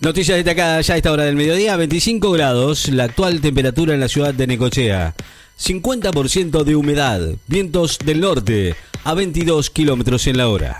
Noticias destacadas ya a esta hora del mediodía, 25 grados, la actual temperatura en la ciudad de Necochea. 50% de humedad, vientos del norte a 22 kilómetros en la hora.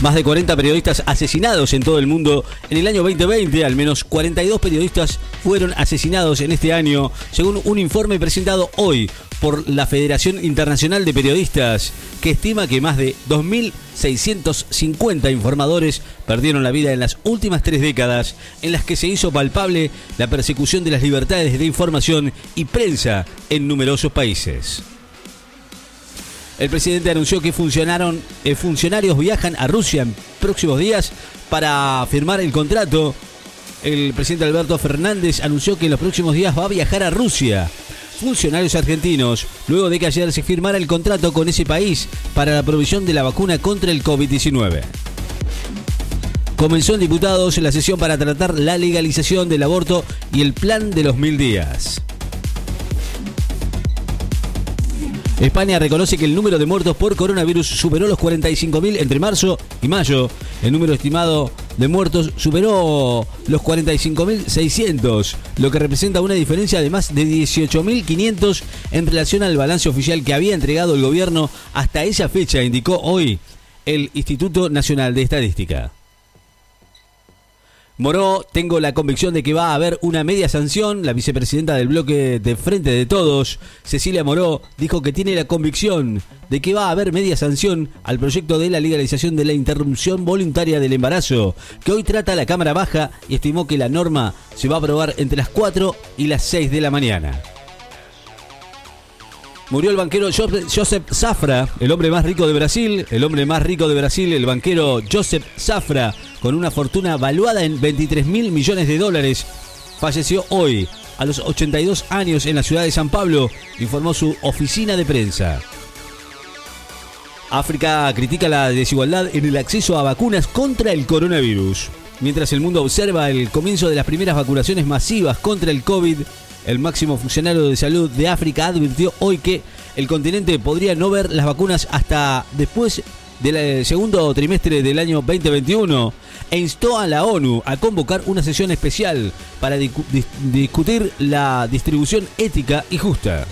Más de 40 periodistas asesinados en todo el mundo en el año 2020. Al menos 42 periodistas fueron asesinados en este año, según un informe presentado hoy por la Federación Internacional de Periodistas, que estima que más de 2.650 informadores perdieron la vida en las últimas tres décadas, en las que se hizo palpable la persecución de las libertades de información y prensa en numerosos países. El presidente anunció que funcionaron, eh, funcionarios viajan a Rusia en próximos días para firmar el contrato. El presidente Alberto Fernández anunció que en los próximos días va a viajar a Rusia. Funcionarios argentinos, luego de que ayer se firmara el contrato con ese país para la provisión de la vacuna contra el COVID-19. Comenzó en diputados la sesión para tratar la legalización del aborto y el plan de los mil días. España reconoce que el número de muertos por coronavirus superó los 45.000 entre marzo y mayo. El número estimado de muertos superó los 45.600, lo que representa una diferencia de más de 18.500 en relación al balance oficial que había entregado el gobierno hasta esa fecha, indicó hoy el Instituto Nacional de Estadística. Moró, tengo la convicción de que va a haber una media sanción. La vicepresidenta del bloque de Frente de Todos, Cecilia Moró, dijo que tiene la convicción de que va a haber media sanción al proyecto de la legalización de la interrupción voluntaria del embarazo, que hoy trata la Cámara Baja y estimó que la norma se va a aprobar entre las 4 y las 6 de la mañana. Murió el banquero Joseph Zafra, el hombre más rico de Brasil, el hombre más rico de Brasil, el banquero Joseph Zafra con una fortuna valuada en 23 mil millones de dólares. Falleció hoy, a los 82 años, en la ciudad de San Pablo, informó su oficina de prensa. África critica la desigualdad en el acceso a vacunas contra el coronavirus. Mientras el mundo observa el comienzo de las primeras vacunaciones masivas contra el COVID, el máximo funcionario de salud de África advirtió hoy que el continente podría no ver las vacunas hasta después del segundo trimestre del año 2021 e instó a la ONU a convocar una sesión especial para discutir la distribución ética y justa.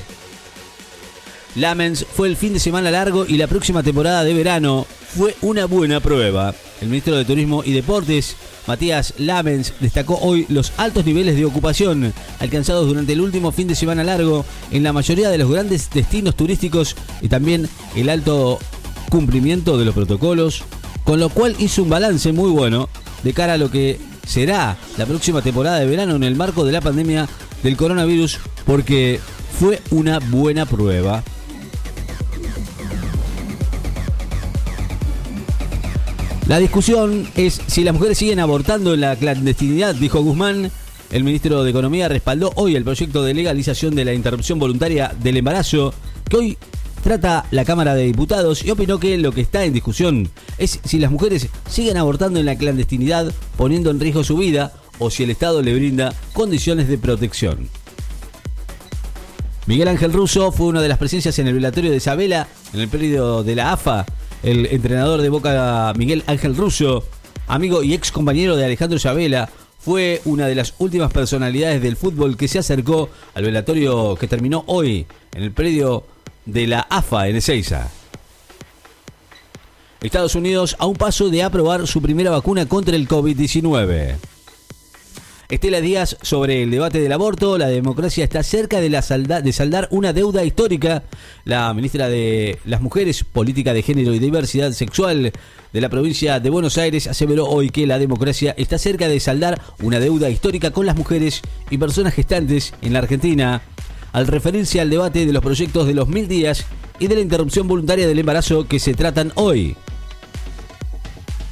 Lamens fue el fin de semana largo y la próxima temporada de verano fue una buena prueba. El ministro de Turismo y Deportes, Matías Lamens, destacó hoy los altos niveles de ocupación alcanzados durante el último fin de semana largo en la mayoría de los grandes destinos turísticos y también el alto cumplimiento de los protocolos, con lo cual hizo un balance muy bueno de cara a lo que será la próxima temporada de verano en el marco de la pandemia del coronavirus, porque fue una buena prueba. La discusión es si las mujeres siguen abortando en la clandestinidad, dijo Guzmán. El ministro de Economía respaldó hoy el proyecto de legalización de la interrupción voluntaria del embarazo, que hoy trata la Cámara de Diputados y opinó que lo que está en discusión es si las mujeres siguen abortando en la clandestinidad poniendo en riesgo su vida o si el Estado le brinda condiciones de protección. Miguel Ángel Russo fue una de las presencias en el velatorio de Isabela en el periodo de la AFA. El entrenador de Boca, Miguel Ángel Russo, amigo y ex compañero de Alejandro Isabela, fue una de las últimas personalidades del fútbol que se acercó al velatorio que terminó hoy en el predio de la AFA en Ezeiza. Estados Unidos a un paso de aprobar su primera vacuna contra el COVID-19. Estela Díaz sobre el debate del aborto. La democracia está cerca de, la de saldar una deuda histórica. La ministra de las Mujeres, Política de Género y Diversidad Sexual de la provincia de Buenos Aires aseveró hoy que la democracia está cerca de saldar una deuda histórica con las mujeres y personas gestantes en la Argentina al referirse al debate de los proyectos de los mil días y de la interrupción voluntaria del embarazo que se tratan hoy.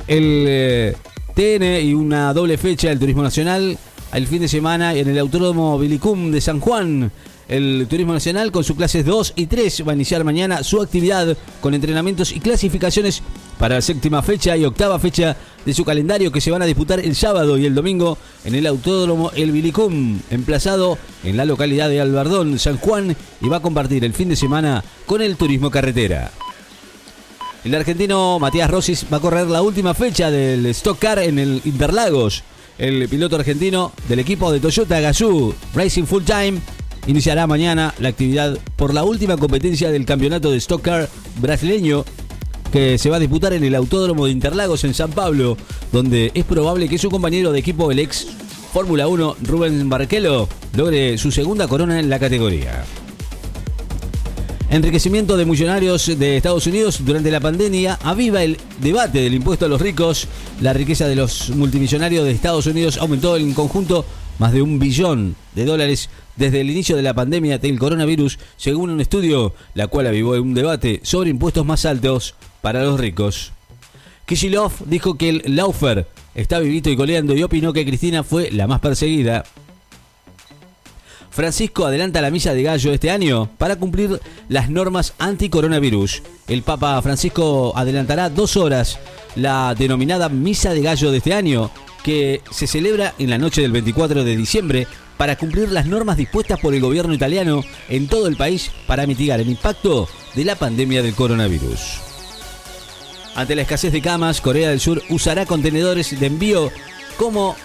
El eh, TN y una doble fecha del Turismo Nacional el fin de semana en el Autódromo Vilicum de San Juan. El Turismo Nacional con sus clases 2 y 3 va a iniciar mañana su actividad con entrenamientos y clasificaciones para la séptima fecha y octava fecha de su calendario que se van a disputar el sábado y el domingo en el Autódromo El Vilicum, emplazado en la localidad de Albardón, San Juan, y va a compartir el fin de semana con el turismo carretera. El argentino Matías Rosis va a correr la última fecha del Stock Car en el Interlagos. El piloto argentino del equipo de Toyota Gazoo Racing Full Time iniciará mañana la actividad por la última competencia del campeonato de Stock Car brasileño que se va a disputar en el Autódromo de Interlagos en San Pablo, donde es probable que su compañero de equipo, el ex Fórmula 1, Rubén Barrichello, logre su segunda corona en la categoría. Enriquecimiento de millonarios de Estados Unidos durante la pandemia aviva el debate del impuesto a los ricos. La riqueza de los multimillonarios de Estados Unidos aumentó en conjunto más de un billón de dólares desde el inicio de la pandemia del coronavirus, según un estudio, la cual avivó un debate sobre impuestos más altos para los ricos. Kishilov dijo que el Laufer está vivito y coleando y opinó que Cristina fue la más perseguida. Francisco adelanta la misa de gallo este año para cumplir las normas anti-coronavirus. El Papa Francisco adelantará dos horas la denominada misa de gallo de este año, que se celebra en la noche del 24 de diciembre para cumplir las normas dispuestas por el gobierno italiano en todo el país para mitigar el impacto de la pandemia del coronavirus. Ante la escasez de camas, Corea del Sur usará contenedores de envío como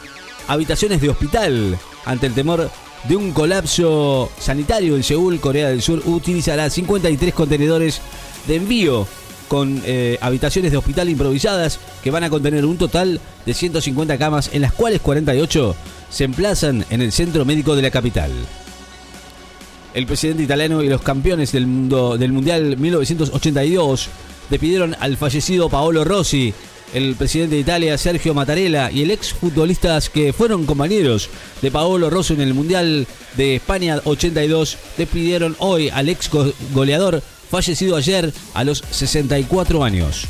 habitaciones de hospital. Ante el temor de un colapso sanitario en Seúl, Corea del Sur utilizará 53 contenedores de envío con eh, habitaciones de hospital improvisadas que van a contener un total de 150 camas, en las cuales 48 se emplazan en el centro médico de la capital. El presidente italiano y los campeones del, mundo, del Mundial 1982 despidieron al fallecido Paolo Rossi, el presidente de Italia Sergio Mattarella y el ex futbolistas que fueron compañeros de Paolo Rossi en el Mundial de España 82 despidieron hoy al ex goleador fallecido ayer a los 64 años.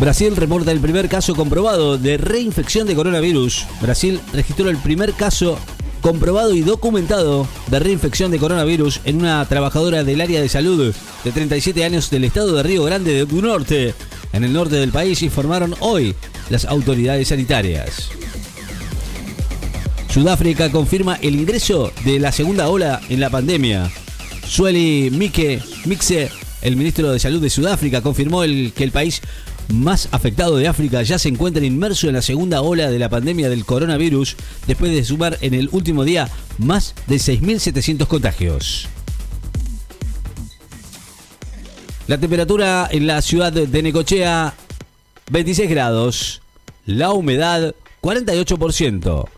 Brasil reporta el primer caso comprobado de reinfección de coronavirus. Brasil registró el primer caso comprobado y documentado de reinfección de coronavirus en una trabajadora del área de salud de 37 años del estado de Río Grande do Norte, en el norte del país, informaron hoy las autoridades sanitarias. Sudáfrica confirma el ingreso de la segunda ola en la pandemia. Sueli Mike Mixe, el ministro de Salud de Sudáfrica, confirmó el, que el país más afectado de África ya se encuentra inmerso en la segunda ola de la pandemia del coronavirus después de sumar en el último día más de 6.700 contagios. La temperatura en la ciudad de Necochea 26 grados, la humedad 48%,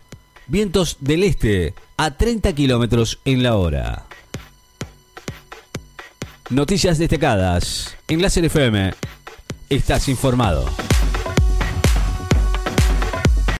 vientos del este a 30 kilómetros en la hora. Noticias destacadas en la FM Estás informado.